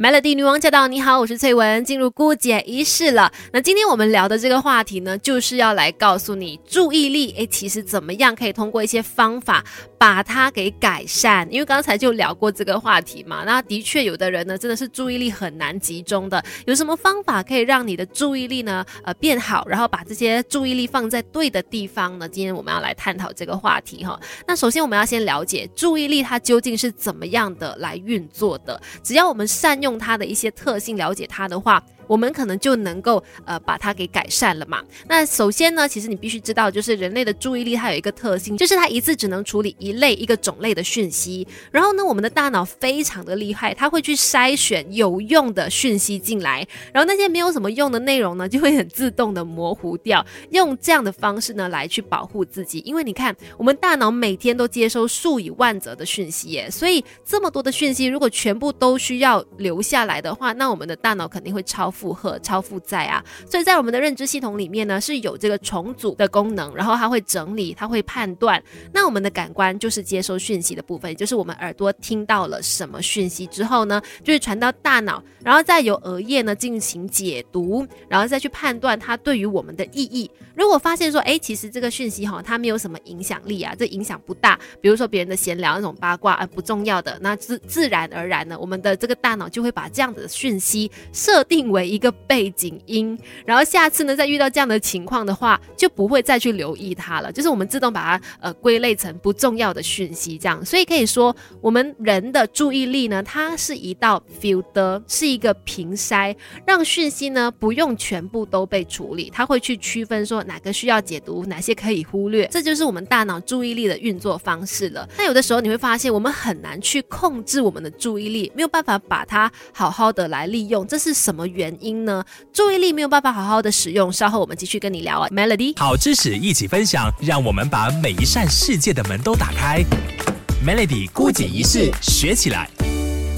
Melody 女王驾到！你好，我是翠文，进入姑姐仪式了。那今天我们聊的这个话题呢，就是要来告诉你注意力，诶，其实怎么样可以通过一些方法把它给改善？因为刚才就聊过这个话题嘛。那的确有的人呢，真的是注意力很难集中的。有什么方法可以让你的注意力呢，呃，变好，然后把这些注意力放在对的地方呢？今天我们要来探讨这个话题哈。那首先我们要先了解注意力它究竟是怎么样的来运作的。只要我们善用。用它的一些特性了解它的话。我们可能就能够呃把它给改善了嘛。那首先呢，其实你必须知道，就是人类的注意力它有一个特性，就是它一次只能处理一类一个种类的讯息。然后呢，我们的大脑非常的厉害，它会去筛选有用的讯息进来，然后那些没有什么用的内容呢，就会很自动的模糊掉。用这样的方式呢来去保护自己，因为你看，我们大脑每天都接收数以万则的讯息耶，所以这么多的讯息，如果全部都需要留下来的话，那我们的大脑肯定会超。负荷超负载啊，所以在我们的认知系统里面呢，是有这个重组的功能，然后它会整理，它会判断。那我们的感官就是接收讯息的部分，也就是我们耳朵听到了什么讯息之后呢，就会传到大脑，然后再由额叶呢进行解读，然后再去判断它对于我们的意义。如果发现说，哎，其实这个讯息哈，它没有什么影响力啊，这影响不大，比如说别人的闲聊那种八卦啊，不重要的，那自自然而然呢，我们的这个大脑就会把这样子的讯息设定为。一个背景音，然后下次呢，再遇到这样的情况的话，就不会再去留意它了，就是我们自动把它呃归类成不重要的讯息，这样。所以可以说，我们人的注意力呢，它是一道 filter，是一个屏筛，让讯息呢不用全部都被处理，它会去区分说哪个需要解读，哪些可以忽略，这就是我们大脑注意力的运作方式了。那有的时候你会发现，我们很难去控制我们的注意力，没有办法把它好好的来利用，这是什么原？原因呢，注意力没有办法好好的使用。稍后我们继续跟你聊啊，Melody，好知识一起分享，让我们把每一扇世界的门都打开。Melody 孤解一世学起来。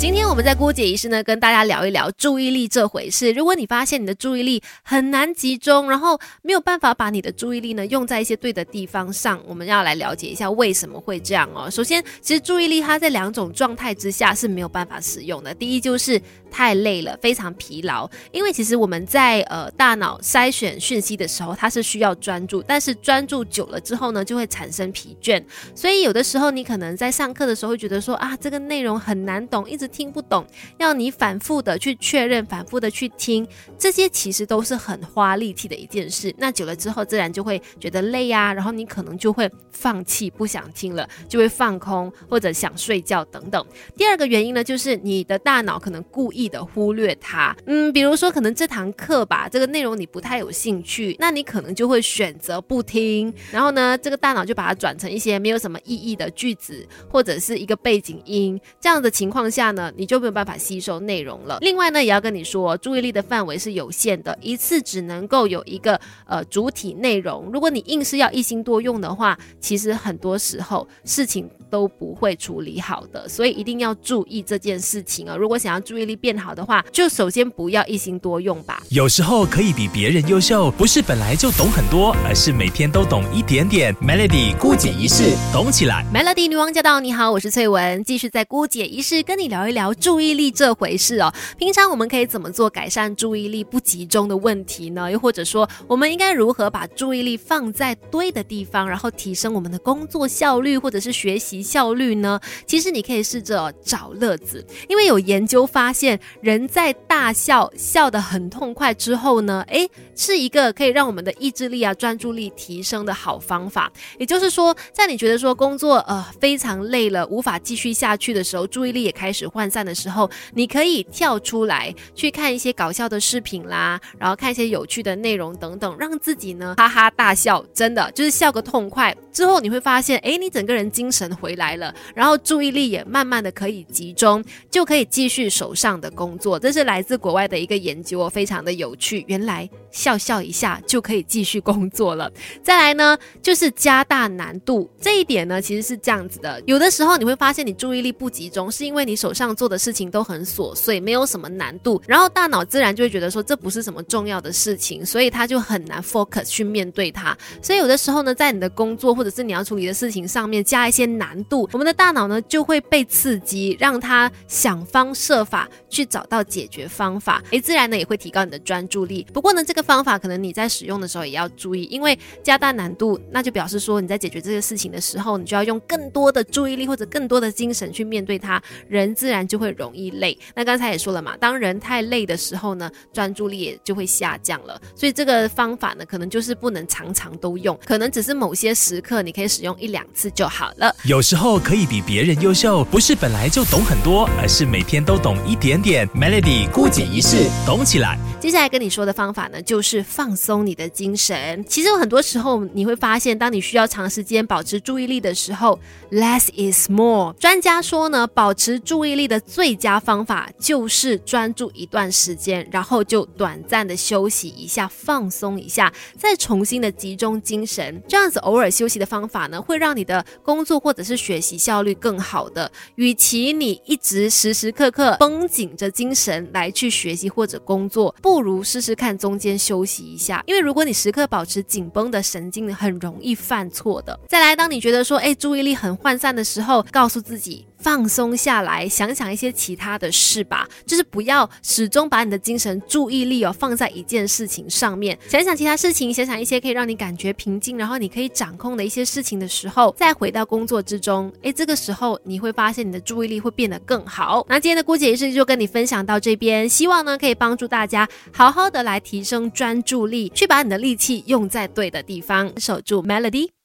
今天我们在姑姐仪式呢，跟大家聊一聊注意力这回事。如果你发现你的注意力很难集中，然后没有办法把你的注意力呢用在一些对的地方上，我们要来了解一下为什么会这样哦。首先，其实注意力它在两种状态之下是没有办法使用的。第一就是太累了，非常疲劳。因为其实我们在呃大脑筛选讯息的时候，它是需要专注，但是专注久了之后呢，就会产生疲倦。所以有的时候你可能在上课的时候会觉得说啊，这个内容很难懂，一直。听不懂，要你反复的去确认，反复的去听，这些其实都是很花力气的一件事。那久了之后，自然就会觉得累呀，然后你可能就会放弃，不想听了，就会放空或者想睡觉等等。第二个原因呢，就是你的大脑可能故意的忽略它。嗯，比如说可能这堂课吧，这个内容你不太有兴趣，那你可能就会选择不听。然后呢，这个大脑就把它转成一些没有什么意义的句子，或者是一个背景音。这样的情况下呢？你就没有办法吸收内容了。另外呢，也要跟你说，注意力的范围是有限的，一次只能够有一个呃主体内容。如果你硬是要一心多用的话，其实很多时候事情都不会处理好的。所以一定要注意这件事情啊！如果想要注意力变好的话，就首先不要一心多用吧。有时候可以比别人优秀，不是本来就懂很多，而是每天都懂一点点。Melody 姑姐一式，懂起来。Melody 女王驾到！你好，我是翠文，继续在姑姐一式跟你聊聊一。聊注意力这回事哦，平常我们可以怎么做改善注意力不集中的问题呢？又或者说，我们应该如何把注意力放在对的地方，然后提升我们的工作效率或者是学习效率呢？其实你可以试着找乐子，因为有研究发现，人在大笑笑得很痛快之后呢，诶，是一个可以让我们的意志力啊、专注力提升的好方法。也就是说，在你觉得说工作呃非常累了，无法继续下去的时候，注意力也开始。涣散的时候，你可以跳出来去看一些搞笑的视频啦，然后看一些有趣的内容等等，让自己呢哈哈大笑，真的就是笑个痛快。之后你会发现，哎，你整个人精神回来了，然后注意力也慢慢的可以集中，就可以继续手上的工作。这是来自国外的一个研究哦，非常的有趣。原来笑笑一下就可以继续工作了。再来呢，就是加大难度这一点呢，其实是这样子的。有的时候你会发现你注意力不集中，是因为你手上上做的事情都很琐碎，没有什么难度，然后大脑自然就会觉得说这不是什么重要的事情，所以他就很难 focus 去面对它。所以有的时候呢，在你的工作或或者是你要处理的事情上面加一些难度，我们的大脑呢就会被刺激，让他想方设法去找到解决方法，诶，自然呢也会提高你的专注力。不过呢，这个方法可能你在使用的时候也要注意，因为加大难度，那就表示说你在解决这个事情的时候，你就要用更多的注意力或者更多的精神去面对它，人自然就会容易累。那刚才也说了嘛，当人太累的时候呢，专注力也就会下降了。所以这个方法呢，可能就是不能常常都用，可能只是某些时刻你可以使用一两次就好了。有时候可以比别人优秀，不是本来就懂很多，而是每天都懂一点点。Melody 孤姐一式，懂起来。接下来跟你说的方法呢，就是放松你的精神。其实有很多时候你会发现，当你需要长时间保持注意力的时候，less is more。专家说呢，保持注意力的最佳方法就是专注一段时间，然后就短暂的休息一下，放松一下，再重新的集中精神。这样子偶尔休息方法呢，会让你的工作或者是学习效率更好的。与其你一直时时刻刻绷紧着精神来去学习或者工作，不如试试看中间休息一下。因为如果你时刻保持紧绷的神经，很容易犯错的。再来，当你觉得说，哎，注意力很涣散的时候，告诉自己。放松下来，想想一些其他的事吧，就是不要始终把你的精神注意力哦放在一件事情上面，想想其他事情，想想一些可以让你感觉平静，然后你可以掌控的一些事情的时候，再回到工作之中，诶，这个时候你会发现你的注意力会变得更好。那今天的姑姐仪式就跟你分享到这边，希望呢可以帮助大家好好的来提升专注力，去把你的力气用在对的地方，守住 melody。